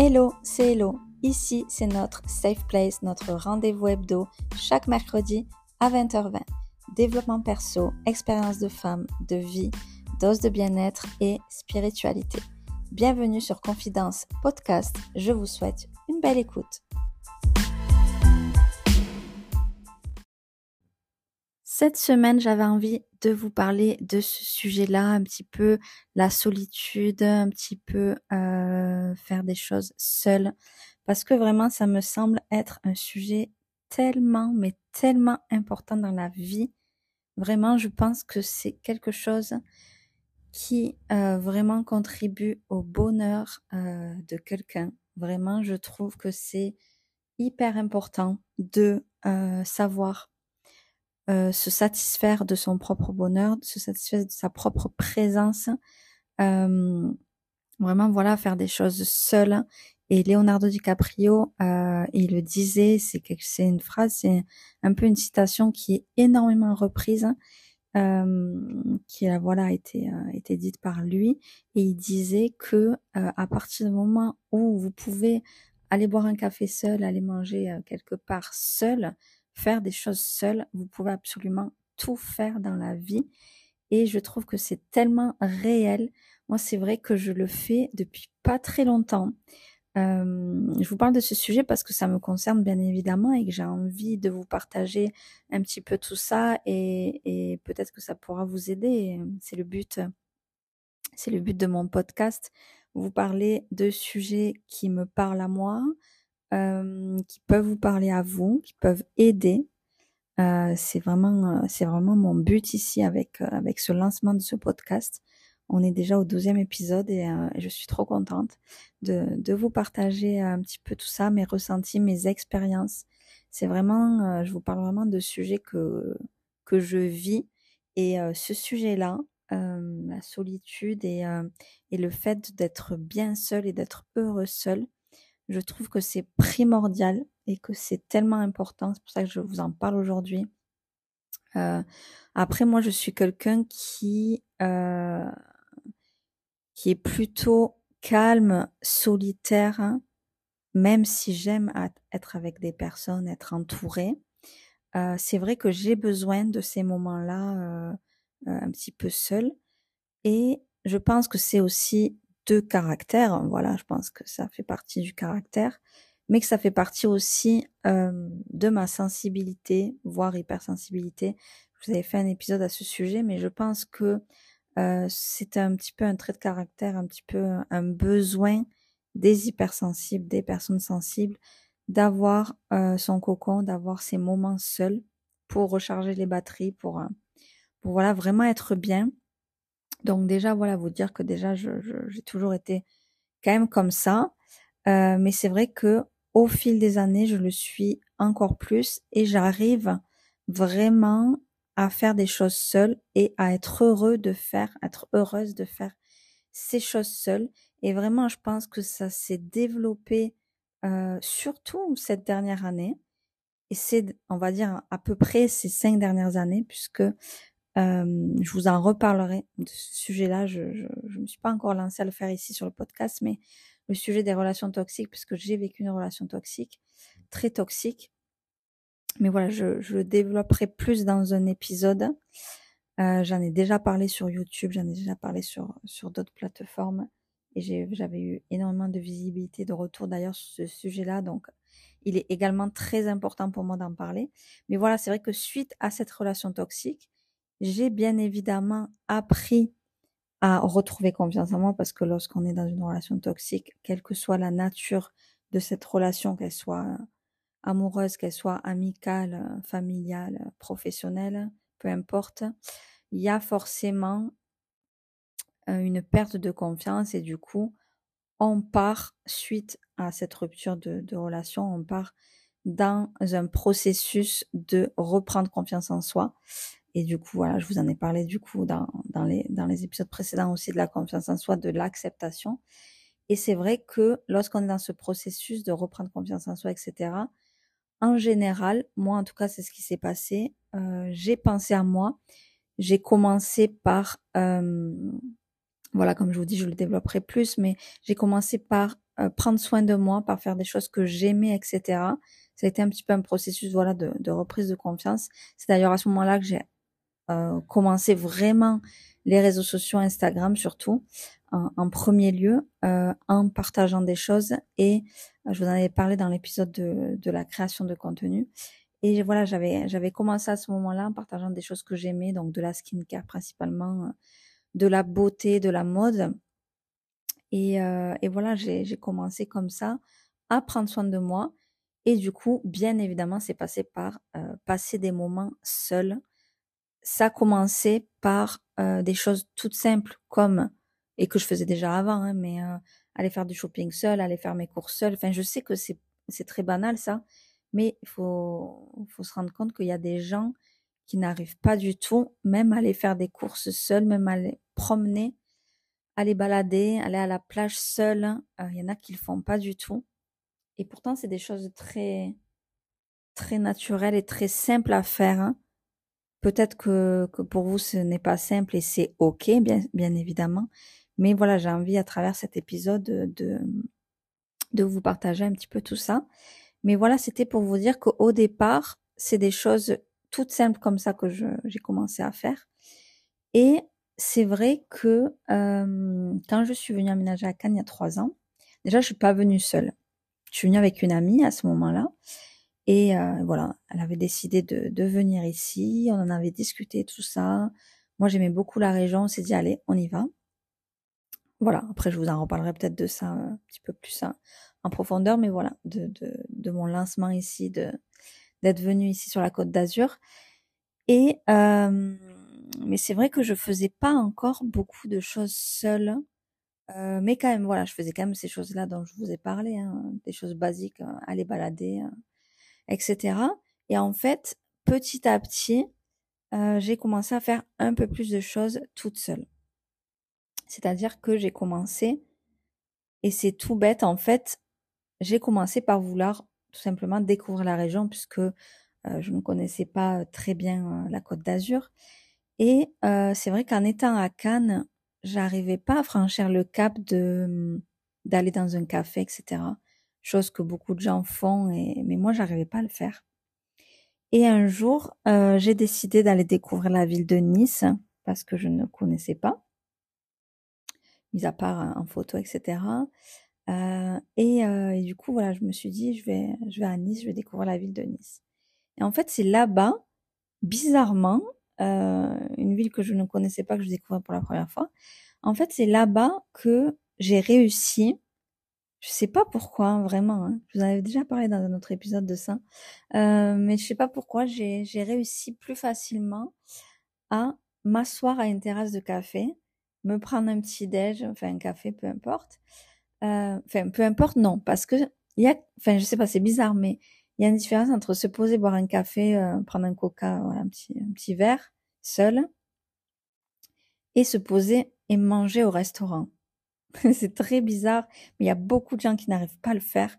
Hello, c'est Hello. Ici, c'est notre Safe Place, notre rendez-vous hebdo, chaque mercredi à 20h20. Développement perso, expérience de femme, de vie, dose de bien-être et spiritualité. Bienvenue sur Confidence Podcast. Je vous souhaite une belle écoute. Cette semaine, j'avais envie de vous parler de ce sujet-là, un petit peu la solitude, un petit peu euh, faire des choses seul, parce que vraiment, ça me semble être un sujet tellement, mais tellement important dans la vie. Vraiment, je pense que c'est quelque chose qui euh, vraiment contribue au bonheur euh, de quelqu'un. Vraiment, je trouve que c'est hyper important de savoir euh, se satisfaire de son propre bonheur, se satisfaire de sa propre présence, euh, vraiment voilà faire des choses seul. Et Leonardo DiCaprio, euh, il le disait, c'est c'est une phrase, c'est un peu une citation qui est énormément reprise, euh, qui a voilà été euh, été dite par lui, et il disait que à partir du moment où vous pouvez aller boire un café seul, aller manger quelque part seul, faire des choses seules. Vous pouvez absolument tout faire dans la vie. Et je trouve que c'est tellement réel. Moi, c'est vrai que je le fais depuis pas très longtemps. Euh, je vous parle de ce sujet parce que ça me concerne bien évidemment et que j'ai envie de vous partager un petit peu tout ça et, et peut-être que ça pourra vous aider. C'est le but, c'est le but de mon podcast. Vous parler de sujets qui me parlent à moi, euh, qui peuvent vous parler à vous, qui peuvent aider. Euh, c'est vraiment, euh, c'est vraiment mon but ici avec avec ce lancement de ce podcast. On est déjà au douzième épisode et, je suis trop contente de, de vous partager un petit peu tout ça, mes ressentis, mes expériences. C'est vraiment, je vous parle vraiment de sujets que que je vis et ce sujet-là, la solitude et, et le fait d'être bien seul et d'être heureux seul, je trouve que c'est primordial et que c'est tellement important. C'est pour ça que je vous en parle aujourd'hui. Euh, après, moi, je suis quelqu'un qui euh, qui est plutôt calme, solitaire, même si j'aime être avec des personnes, être entourée. Euh, c'est vrai que j'ai besoin de ces moments-là un petit peu seul. Et je pense que c'est aussi de caractère. Voilà, je pense que ça fait partie du caractère, mais que ça fait partie aussi de ma sensibilité, voire hypersensibilité. vous avais fait un épisode à ce sujet, mais je pense que euh, c'est un petit peu un trait de caractère, un petit peu un besoin des hypersensibles, des personnes sensibles, d'avoir son cocon, d'avoir ses moments seuls pour recharger les batteries, pour voilà vraiment être bien donc déjà, voilà, vous dire que déjà, j'ai toujours été quand même comme ça. Euh, mais c'est vrai que au fil des années, je le suis encore plus et j'arrive vraiment à faire des choses seules et à être heureux de faire, être heureuse de faire ces choses seules. Et vraiment, je pense que ça s'est développé euh, surtout cette dernière année. Et c'est, on va dire, à peu près ces cinq dernières années, puisque euh, je vous en reparlerai de ce sujet-là. Je ne me suis pas encore lancée à le faire ici sur le podcast, mais le sujet des relations toxiques, puisque j'ai vécu une relation toxique, très toxique. Mais voilà, je, le développerai plus dans un épisode. Euh, j'en ai déjà parlé sur YouTube, j'en ai déjà parlé sur, sur d'autres plateformes. Et j'avais eu énormément de visibilité, de retour d'ailleurs sur ce sujet-là. Donc, il est également très important pour moi d'en parler. Mais voilà, c'est vrai que suite à cette relation toxique, j'ai bien évidemment appris à retrouver confiance en moi parce que lorsqu'on est dans une relation toxique, quelle que soit la nature de cette relation, qu'elle soit amoureuse, qu'elle soit amicale, familiale, professionnelle, peu importe, il y a forcément euh, une perte de confiance et du coup, on part suite à cette rupture de, de relation, on part dans un processus de reprendre confiance en soi. Et du coup, voilà, je vous en ai parlé du coup dans, les, épisodes précédents aussi de la confiance en soi, de l'acceptation. Et c'est vrai que lorsqu'on est dans ce processus de reprendre confiance en soi, etc., en général, moi en tout cas, c'est ce qui s'est passé. Euh, j'ai pensé à moi. J'ai commencé par, euh, voilà, comme je vous dis, je le développerai plus, mais j'ai commencé par euh, prendre soin de moi, par faire des choses que j'aimais, etc. Ça a été un petit peu un processus voilà de reprise de confiance. C'est d'ailleurs à ce moment-là que j'ai euh, commencé vraiment les réseaux sociaux, Instagram surtout, en, premier lieu, euh, en partageant des choses. Et euh, je vous en avais parlé dans l'épisode de, de la création de contenu. Et voilà, j'avais j'avais commencé à ce moment-là en partageant des choses que j'aimais, donc de la skincare principalement, de la beauté, de la mode. Et, euh, et voilà, j'ai commencé comme ça à prendre soin de moi. Et du coup, bien évidemment, c'est passé par euh, passer des moments seuls. Ça a commencé par euh, des choses toutes simples comme, et que je faisais déjà avant, hein, mais euh, aller faire du shopping seul, aller faire mes courses seul. Enfin, je sais que c'est très banal ça, mais il faut, faut se rendre compte qu'il y a des gens qui n'arrivent pas du tout, même à aller faire des courses seuls, même à aller promener, aller balader, aller à la plage seul. Euh, il y en a qui le font pas du tout. Et pourtant, c'est des choses très, très naturelles et très simples à faire. Hein. Peut-être que, pour vous, ce n'est pas simple et c'est OK, bien, bien évidemment. Mais voilà, j'ai envie à travers cet épisode de, de vous partager un petit peu tout ça. Mais voilà, c'était pour vous dire qu'au départ, c'est des choses toutes simples comme ça que j'ai commencé à faire. Et c'est vrai que quand je suis venue aménager à Cannes il y a trois ans, déjà je suis pas venue seule. Je suis venue avec une amie à ce moment-là. Et euh, voilà, elle avait décidé de, venir ici. On en avait discuté tout ça. Moi, j'aimais beaucoup la région. On s'est dit, allez, on y va. Voilà. Après, je vous en reparlerai peut-être de ça un petit peu plus en profondeur. Mais voilà, de, mon lancement ici, d'être venue ici sur la côte d'Azur. Et euh, mais c'est vrai que je faisais pas encore beaucoup de choses seule. Euh, mais quand même, voilà, je faisais quand même ces choses-là dont je vous ai parlé, hein, des choses basiques, hein, aller balader, etc. Et en fait, petit à petit, euh, j'ai commencé à faire un peu plus de choses toute seule. C'est-à-dire que j'ai commencé, et c'est tout bête en fait, j'ai commencé par vouloir tout simplement découvrir la région puisque euh, je ne connaissais pas très bien euh, la Côte d'Azur. Et c'est vrai qu'en étant à Cannes, j'arrivais pas à franchir le cap de d'aller dans un café, etc. Chose que beaucoup de gens font, mais moi j'arrivais pas à le faire. Et un jour, j'ai décidé d'aller découvrir la ville de Nice parce que je ne connaissais pas, mis à part en photo, etc. Euh, et, euh, et, du coup, voilà, je me suis dit, je vais, je vais à Nice, je vais découvrir la ville de Nice. Et en fait, c'est là-bas, bizarrement, euh, une ville que je ne connaissais pas, que je découvrais pour la première fois. En fait, c'est là-bas que j'ai réussi. Je sais pas pourquoi, hein, vraiment. Hein, je vous en avais déjà parlé dans un autre épisode de ça, euh, mais je sais pas pourquoi j'ai réussi plus facilement à m'asseoir à une terrasse de café, me prendre un petit déj, enfin un café, peu importe, euh, enfin, peu importe, non, parce que il y a, enfin, je sais pas, c'est bizarre, mais il y a une différence entre se poser, boire un café, euh, prendre un coca, voilà, un petit, un petit verre, seul, et se poser et manger au restaurant. c'est très bizarre, mais il y a beaucoup de gens qui n'arrivent pas à le faire.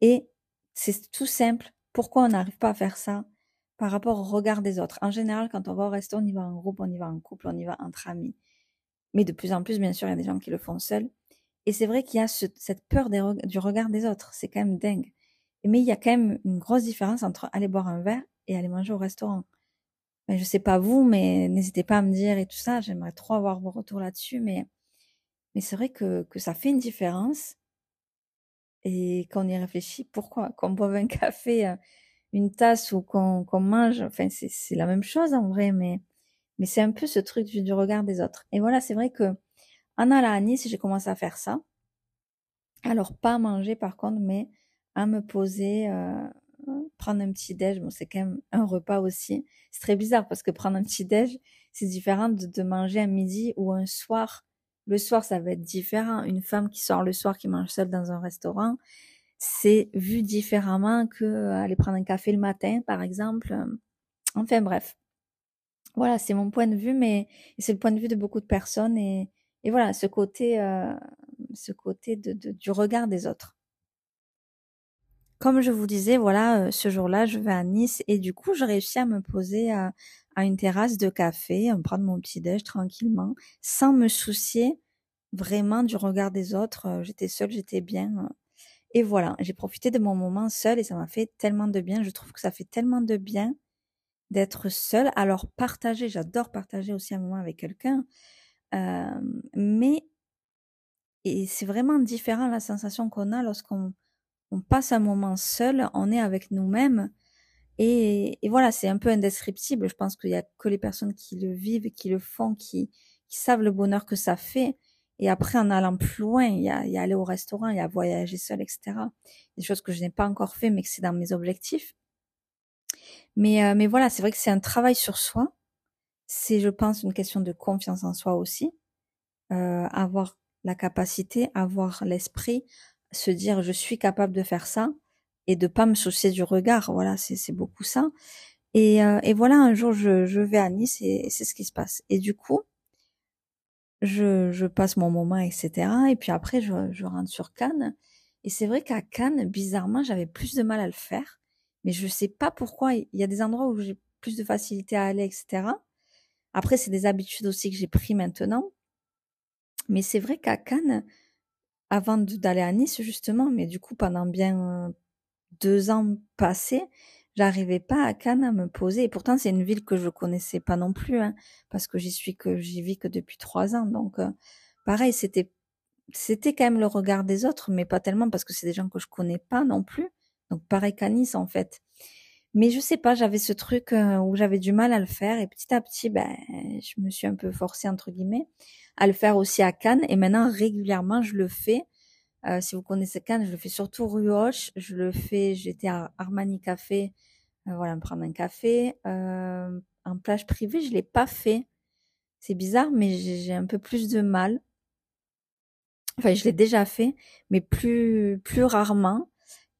Et c'est tout simple. Pourquoi on n'arrive pas à faire ça? Par rapport au regard des autres En général, quand on va au restaurant, on y va en groupe, on y va en couple, on y va entre amis. Mais de plus en plus, bien sûr, il y a des gens qui le font seuls. Et c'est vrai qu'il y a cette peur du regard des autres. C'est quand même dingue. Mais il y a quand même une grosse différence entre aller boire un verre et aller manger au restaurant. Je je sais pas vous, mais n'hésitez pas à me dire et tout ça. J'aimerais trop avoir vos retours là-dessus, mais mais c'est vrai que que ça fait une différence. Et quand on y réfléchit, pourquoi? Qu'on boive un café, euh, une tasse ou qu'on qu'on mange, enfin c'est la même chose en vrai, mais mais c'est un peu ce truc du, regard des autres. Et voilà, c'est vrai que en allant à Nice, j'ai commencé à faire ça. Alors, pas à manger par contre, mais à me poser, euh, prendre un petit déj. Bon, c'est quand même un repas aussi. C'est très bizarre parce que prendre un petit déj, c'est différent de, de, manger un midi ou un soir. Le soir, ça va être différent. Une femme qui sort le soir, qui mange seule dans un restaurant, c'est vu différemment que euh, aller prendre un café le matin, par exemple. Enfin bref. Voilà, c'est mon point de vue, mais c'est le point de vue de beaucoup de personnes et, et voilà, ce côté, euh, ce côté de, du regard des autres. Comme je vous disais, voilà, euh, ce jour-là, je vais à Nice et du coup, je réussis à me poser à, une terrasse de café, à me prendre mon petit déj tranquillement, sans me soucier vraiment du regard des autres. J'étais seule, j'étais bien. Et voilà, j'ai profité de mon moment seul et ça m'a fait tellement de bien. Je trouve que ça fait tellement de bien d'être seule. Alors partager, j'adore partager aussi un moment avec quelqu'un. mais et c'est vraiment différent la sensation qu'on a lorsqu'on on passe un moment seul, on est avec nous-mêmes. Et, et, voilà, c'est un peu indescriptible. Je pense qu'il y a que les personnes qui le vivent, qui le font, qui, qui savent le bonheur que ça fait. Et après, en allant plus loin, il y a, y a aller au restaurant, il y a voyager seul, etc. Des choses que je n'ai pas encore fait, mais que c'est dans mes objectifs. Mais, euh, mais voilà, c'est vrai que c'est un travail sur soi. C'est, je pense, une question de confiance en soi aussi. Euh, avoir la capacité, avoir l'esprit, se dire je suis capable de faire ça et de pas me soucier du regard. Voilà, c'est beaucoup ça. Et, euh, et voilà, un jour, je, je vais à Nice et c'est ce qui se passe. Et du coup, je, je passe mon moment, etc. Et puis après, je, je rentre sur Cannes. Et c'est vrai qu'à Cannes, bizarrement, j'avais plus de mal à le faire. Mais je sais pas pourquoi. Il y a des endroits où j'ai plus de facilité à aller, etc. Après, c'est des habitudes aussi que j'ai pris maintenant. Mais c'est vrai qu'à Cannes, avant d'aller à Nice, justement, mais du coup, pendant bien deux ans passés, j'arrivais pas à Cannes à me poser. Et pourtant, c'est une ville que je connaissais pas non plus, hein, parce que j'y suis que j'y vis que depuis trois ans. Donc, euh, pareil, c'était c'était quand même le regard des autres, mais pas tellement parce que c'est des gens que je connais pas non plus. Donc, pareil qu'à Nice, en fait. Mais je sais pas, j'avais ce truc euh, où j'avais du mal à le faire et petit à petit, ben, je me suis un peu forcée entre guillemets à le faire aussi à Cannes et maintenant régulièrement je le fais euh, si vous connaissez Cannes, je le fais surtout rue Hoche. Je le fais, j'étais à Armani Café, euh, voilà, me prendre un café. Euh, en plage privée, je l'ai pas fait. C'est bizarre, mais j'ai un peu plus de mal. Enfin, je l'ai déjà fait, mais plus plus rarement.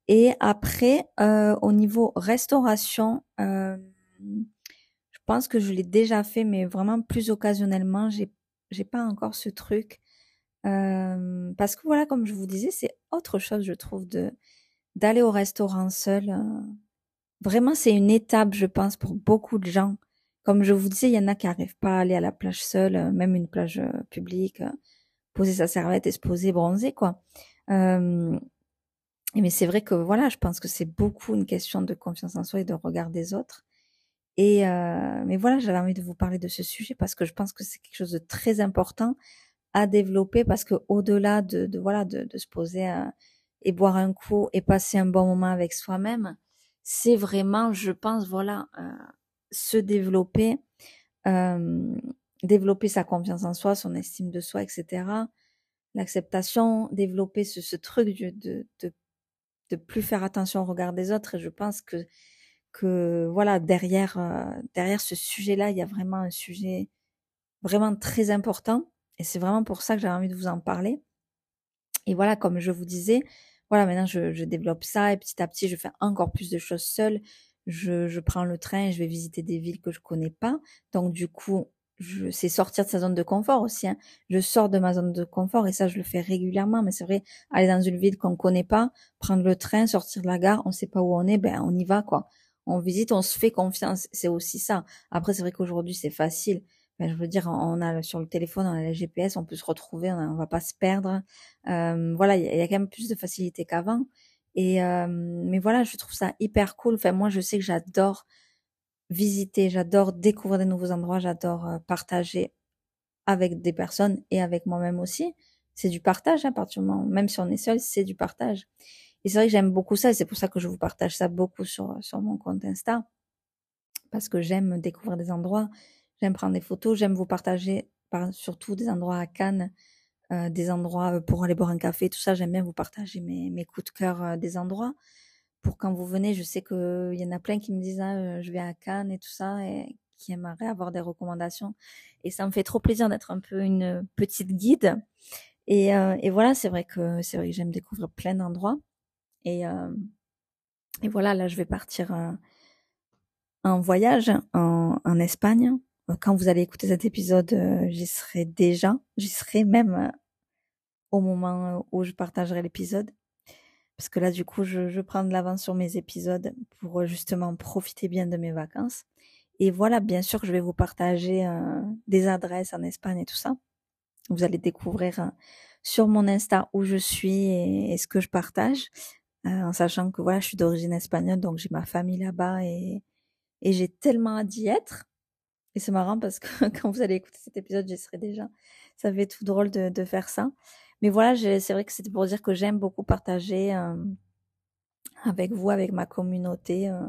Et après, euh, au niveau restauration, euh, je pense que je l'ai déjà fait, mais vraiment plus occasionnellement. J'ai j'ai pas encore ce truc euh, parce que voilà, comme je vous disais, c'est autre chose, je trouve, de d'aller au restaurant seul. Euh. Vraiment, c'est une étape, je pense, pour beaucoup de gens. Comme je vous disais, il y en a qui n'arrivent pas à aller à la plage seule, euh, même une plage publique, poser sa serviette et se poser bronzer, quoi. Euh, mais c'est vrai que voilà, je pense que c'est beaucoup une question de confiance en soi et de regard des autres. Et euh, mais voilà, j'avais envie de vous parler de ce sujet parce que je pense que c'est quelque chose de très important à développer parce que au-delà de, de, voilà de, de se poser et boire un coup et passer un bon moment avec soi-même, c'est vraiment, je pense, voilà, euh, se développer, euh, développer sa confiance en soi, son estime de soi, etc. L'acceptation, développer ce, ce truc de, de, de, de plus faire attention au regard des autres. Et je pense que que voilà derrière euh, derrière ce sujet-là, il y a vraiment un sujet vraiment très important et c'est vraiment pour ça que j'avais envie de vous en parler. Et voilà, comme je vous disais, voilà, maintenant je, développe ça et petit à petit je fais encore plus de choses seule. Je, je prends le train je vais visiter des villes que je connais pas. Donc du coup, je c'est sortir de sa zone de confort aussi. Hein. Je sors de ma zone de confort et ça je le fais régulièrement. Mais c'est vrai, aller dans une ville qu'on connaît pas, prendre le train, sortir de la gare, on sait pas où on est, ben on y va quoi. On visite, on se fait confiance. C'est aussi ça. Après c'est vrai qu'aujourd'hui c'est facile je veux dire, on a sur le téléphone, on a le GPS, on peut se retrouver, on, va pas se perdre. Euh, voilà, il y, a quand même plus de facilité qu'avant. Et euh, mais voilà, je trouve ça hyper cool. Enfin, moi, je sais que j'adore visiter, j'adore découvrir de nouveaux endroits, j'adore euh, partager avec des personnes et avec moi-même aussi. C'est du partage, hein, à partir du moment, même si on est seul, c'est du partage. Et c'est vrai que j'aime beaucoup ça, et c'est pour ça que je vous partage ça beaucoup sur sur mon compte Insta, parce que j'aime découvrir des endroits, J'aime prendre des photos, j'aime vous partager par, surtout des endroits à Cannes, euh, des endroits euh, pour aller boire un café, tout ça. J'aime bien vous partager mes, mes coups de cœur euh, des endroits. Pour quand vous venez, je sais qu'il y en a plein qui me disent ah, je vais à Cannes et tout ça et qui aimeraient avoir des recommandations. Et ça me fait trop plaisir d'être un peu une petite guide. Et, et voilà, c'est vrai que c'est vrai que j'aime découvrir plein d'endroits. Et, et voilà, là, je vais partir en voyage en, Espagne euh, quand vous allez écouter cet épisode, euh, j'y serai déjà, j'y serai même euh, au moment où je partagerai l'épisode. Parce que là, du coup, je, je prends de l'avance sur mes épisodes pour justement profiter bien de mes vacances. Et voilà, bien sûr je vais vous partager des adresses en Espagne et tout ça. Vous allez découvrir euh, sur mon Insta où je suis et, ce que je partage, euh, en sachant que voilà, je suis d'origine espagnole, donc j'ai ma famille là-bas et, et j'ai tellement d'y être. Et c'est marrant parce que quand vous allez écouter cet épisode, j'y serai déjà. Ça fait tout drôle de, de faire ça. Mais voilà, c'est vrai que c'était pour dire que j'aime beaucoup partager euh, avec vous, avec ma communauté, euh,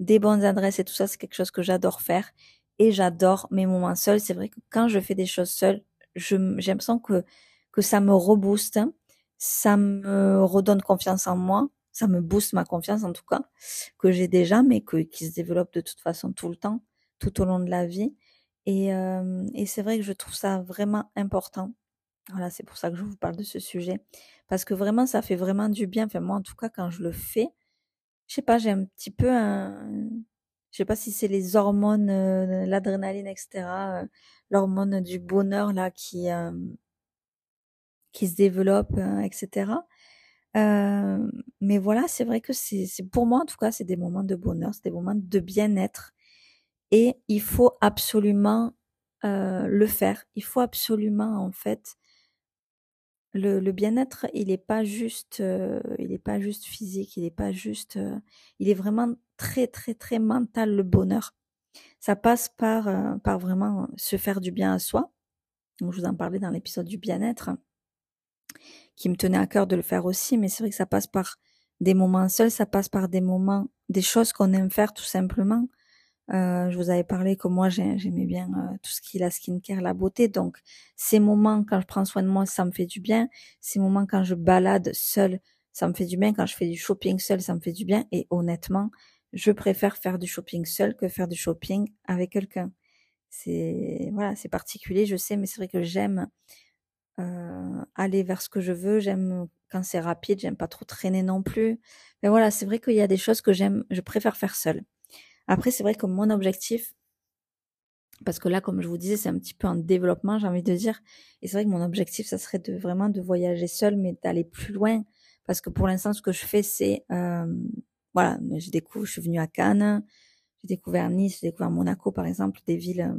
des bonnes adresses et tout ça. C'est quelque chose que j'adore faire. Et j'adore mes moments seuls. C'est vrai que quand je fais des choses seules, j'ai l'impression que, que ça me rebooste. Ça me redonne confiance en moi. Ça me booste ma confiance en tout cas, que j'ai déjà, mais que, qui se développe de toute façon tout le temps, tout au long de la vie. Et, euh, et c'est vrai que je trouve ça vraiment important voilà, c'est pour ça que je vous parle de ce sujet. Parce que vraiment, ça fait vraiment du bien. Enfin, moi, en tout cas, quand je le fais, je sais pas, j'ai un petit peu un, je sais pas si c'est les hormones, euh, l'adrénaline, etc., euh, l'hormone du bonheur, là, qui, euh, qui se développe, etc. mais voilà, c'est vrai que c'est, pour moi, en tout cas, c'est des moments de bonheur, c'est des moments de bien-être. Et il faut absolument le faire. Il faut absolument, en fait, le, bien-être, il n'est pas juste, euh, il est pas juste physique, il est pas juste, euh, il est vraiment très très très mental le bonheur. Ça passe par euh, par vraiment se faire du bien à soi. Donc, je vous en parlais dans l'épisode du bien-être, qui me tenait à cœur de le faire aussi, mais c'est vrai que ça passe par des moments seuls, ça passe par des moments, des choses qu'on aime faire tout simplement. Euh, je vous avais parlé que moi j'aimais bien euh, tout ce qui est la skincare, la beauté. Donc ces moments quand je prends soin de moi, ça me fait du bien. Ces moments quand je balade seule, ça me fait du bien. Quand je fais du shopping seule, ça me fait du bien. Et honnêtement, je préfère faire du shopping seul que faire du shopping avec quelqu'un. C'est voilà, c'est particulier, je sais, mais c'est vrai que j'aime euh, aller vers ce que je veux. J'aime quand c'est rapide, j'aime pas trop traîner non plus. Mais voilà, c'est vrai qu'il y a des choses que j'aime, je préfère faire seule. Après, c'est vrai que mon objectif, parce que là, comme je vous disais, c'est un petit peu en développement, j'ai envie de dire. Et c'est vrai que mon objectif, ça serait de vraiment de voyager seul, mais d'aller plus loin. Parce que pour l'instant, ce que je fais, c'est, euh, voilà, j'ai découvert, je suis venue à Cannes, j'ai découvert Nice, j'ai découvert Monaco, par exemple, des villes euh,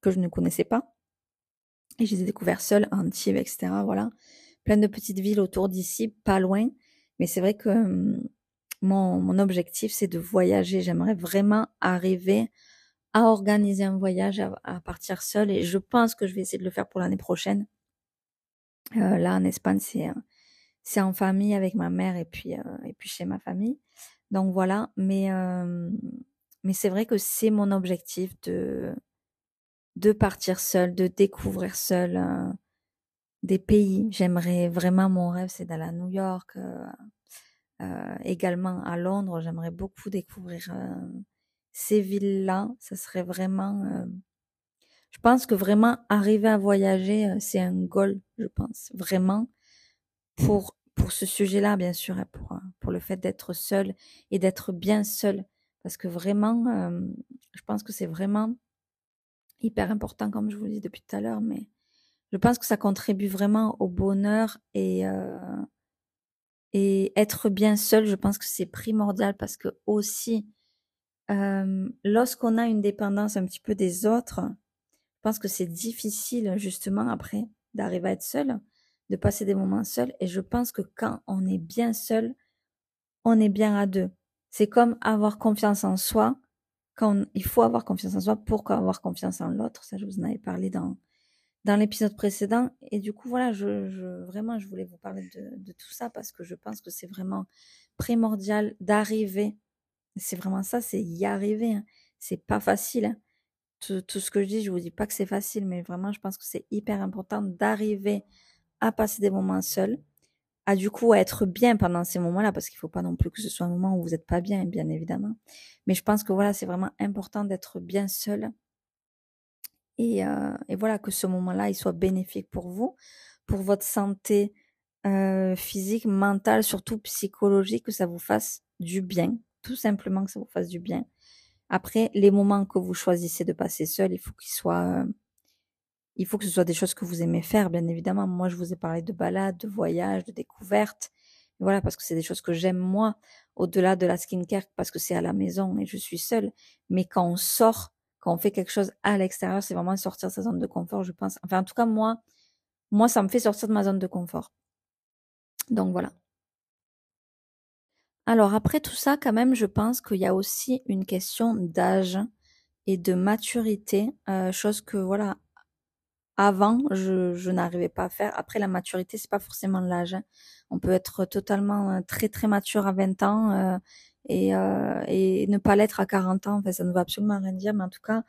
que je ne connaissais pas. Et je les ai seules, Antibes, etc. Voilà. Plein de petites villes autour d'ici, pas loin. Mais c'est vrai que hum, mon, objectif, c'est de voyager. J'aimerais vraiment arriver à organiser un voyage, à, partir seule. Et je pense que je vais essayer de le faire pour l'année prochaine. Euh, là, en Espagne, c'est c'est en famille avec ma mère et puis euh, et puis chez ma famille. Donc voilà. Mais euh, mais c'est vrai que c'est mon objectif de de partir seule, de découvrir seule des pays. J'aimerais vraiment mon rêve, c'est d'aller à New York euh, également à Londres, j'aimerais beaucoup découvrir euh, ces villes-là. Ça serait vraiment... Euh, je pense que vraiment arriver à voyager, c'est un goal, je pense. Vraiment, pour, pour ce sujet-là, bien sûr, et pour, pour le fait d'être seul et d'être bien seul. Parce que vraiment, je pense que c'est vraiment hyper important, comme je vous dis depuis tout à l'heure, mais je pense que ça contribue vraiment au bonheur et, euh, et être bien seul, je pense que c'est primordial parce que aussi, lorsqu'on a une dépendance un petit peu des autres, je pense que c'est difficile justement après d'arriver à être seul, de passer des moments seuls. Et je pense que quand on est bien seul, on est bien à deux. C'est comme avoir confiance en soi. Quand il faut avoir confiance en soi pour avoir confiance en l'autre. Ça, je vous en avais parlé dans dans l'épisode précédent. Et du coup, voilà, je, je, vraiment, je voulais vous parler de, de tout ça parce que je pense que c'est vraiment primordial d'arriver. C'est vraiment ça, c'est y arriver. Hein. C'est pas facile. Hein. Tout, tout, ce que je dis, je vous dis pas que c'est facile, mais vraiment, je pense que c'est hyper important d'arriver à passer des moments seuls, à du coup être bien pendant ces moments-là, parce qu'il faut pas non plus que ce soit un moment où vous êtes pas bien, bien évidemment. Mais je pense que voilà, c'est vraiment important d'être bien seul et, euh, et voilà, que ce moment-là, il soit bénéfique pour vous, pour votre santé euh, physique, mentale, surtout psychologique, que ça vous fasse du bien, tout simplement que ça vous fasse du bien. Après, les moments que vous choisissez de passer seul, il faut qu'ils soient, euh, il faut que ce soit des choses que vous aimez faire, bien évidemment. Moi, je vous ai parlé de balades, de voyages, de découvertes. Voilà, parce que c'est des choses que j'aime moi, au-delà de la skincare, parce que c'est à la maison et je suis seule. Mais quand on sort, quand on fait quelque chose à l'extérieur, c'est vraiment sortir de sa zone de confort, je pense. Enfin, en tout cas, moi, moi, ça me fait sortir de ma zone de confort. Donc voilà. Alors après tout ça, quand même, je pense qu'il y a aussi une question d'âge et de maturité, euh, chose que voilà, avant, je, je n'arrivais pas à faire. Après, la maturité, c'est pas forcément l'âge. Hein. On peut être totalement euh, très très mature à 20 ans euh, et, euh, et ne pas l'être à 40 ans. Enfin, ça ne veut absolument rien dire, mais en tout cas,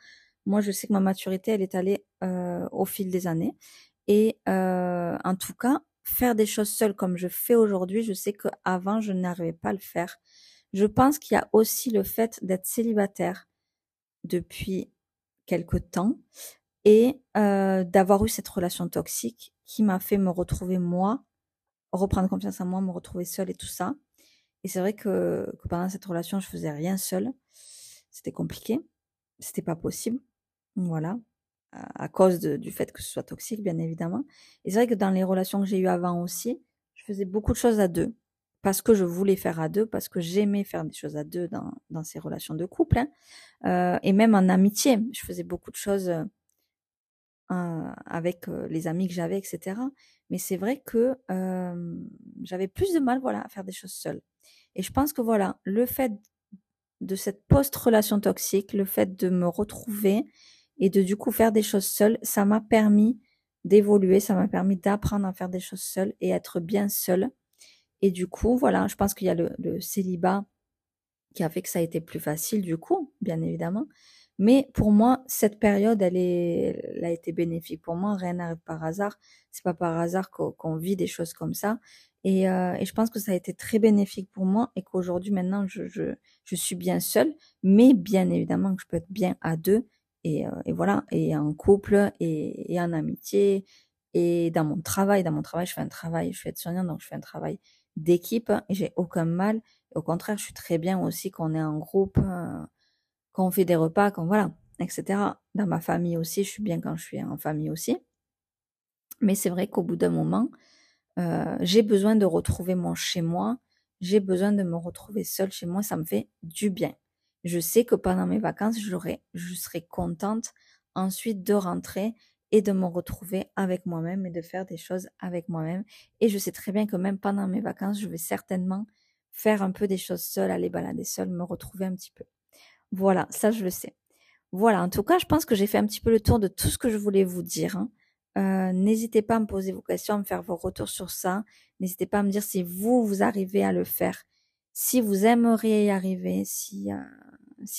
moi, je sais que ma maturité, elle est allée euh, au fil des années. Et euh, en tout cas, faire des choses seule comme je fais aujourd'hui, je sais qu'avant, je n'arrivais pas à le faire. Je pense qu'il y a aussi le fait d'être célibataire depuis quelque temps et euh, d'avoir eu cette relation toxique qui m'a fait me retrouver moi, reprendre confiance en moi, me retrouver seule et tout ça. Et c'est vrai que, que, pendant cette relation, je faisais rien seule. C'était compliqué. C'était pas possible. Voilà. À, cause du fait que ce soit toxique, bien évidemment. Et c'est vrai que dans les relations que j'ai eues avant aussi, je faisais beaucoup de choses à deux. Parce que je voulais faire à deux, parce que j'aimais faire des choses à deux dans, dans ces relations de couple. Hein. Euh, et même en amitié, je faisais beaucoup de choses euh, avec euh, les amis que j'avais, etc. Mais c'est vrai que euh, j'avais plus de mal, voilà, à faire des choses seule. Et je pense que voilà, le fait de cette post-relation toxique, le fait de me retrouver et de du coup faire des choses seule, ça m'a permis d'évoluer, ça m'a permis d'apprendre à faire des choses seule et être bien seule. Et du coup, voilà, je pense qu'il y a le, le, célibat qui a fait que ça a été plus facile du coup, bien évidemment. Mais pour moi, cette période, elle, est, elle a été bénéfique. Pour moi, rien n'arrive par hasard. C'est pas par hasard qu'on vit des choses comme ça. Et, euh, et, je pense que ça a été très bénéfique pour moi et qu'aujourd'hui, maintenant, je, je, je, suis bien seule. Mais bien évidemment que je peux être bien à deux. Et, euh, et voilà, et en couple, et, et, en amitié, et dans mon travail. Dans mon travail, je fais un travail, je suis aide-soignante, donc je fais un travail d'équipe et j'ai aucun mal. Au contraire, je suis très bien aussi qu'on est en groupe. Euh, quand on fait des repas, quand voilà, etc. Dans ma famille aussi, je suis bien quand je suis en famille aussi. Mais c'est vrai qu'au bout d'un moment, euh, j'ai besoin de retrouver mon chez moi. J'ai besoin de me retrouver seule chez moi. Ça me fait du bien. Je sais que pendant mes vacances, j'aurai, je serai contente ensuite de rentrer et de me retrouver avec moi-même et de faire des choses avec moi-même. Et je sais très bien que même pendant mes vacances, je vais certainement faire un peu des choses seule, aller balader seule, me retrouver un petit peu. Voilà, ça je le sais. Voilà, en tout cas, je pense que j'ai fait un petit peu le tour de tout ce que je voulais vous dire. Hein. Euh, N'hésitez pas à me poser vos questions, à me faire vos retours sur ça. N'hésitez pas à me dire si vous, vous arrivez à le faire, si vous aimeriez y arriver, si, euh,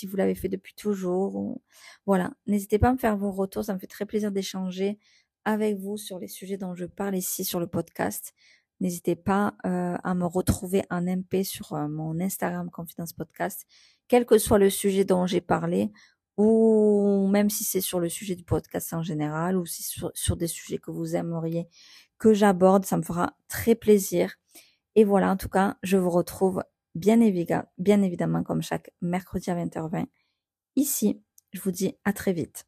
vous l'avez fait depuis toujours. Ou... Voilà, n'hésitez pas à me faire vos retours. Ça me fait très plaisir d'échanger avec vous sur les sujets dont je parle ici sur le podcast. N'hésitez pas euh, à me retrouver en MP sur euh, mon Instagram Confidence Podcast, quel que soit le sujet dont j'ai parlé, ou même si c'est sur le sujet du podcast en général, ou si sur, sur des sujets que vous aimeriez que j'aborde, ça me fera très plaisir. Et voilà, en tout cas, je vous retrouve bien, évidemment, bien évidemment comme chaque mercredi à 20h20 ici. Je vous dis à très vite.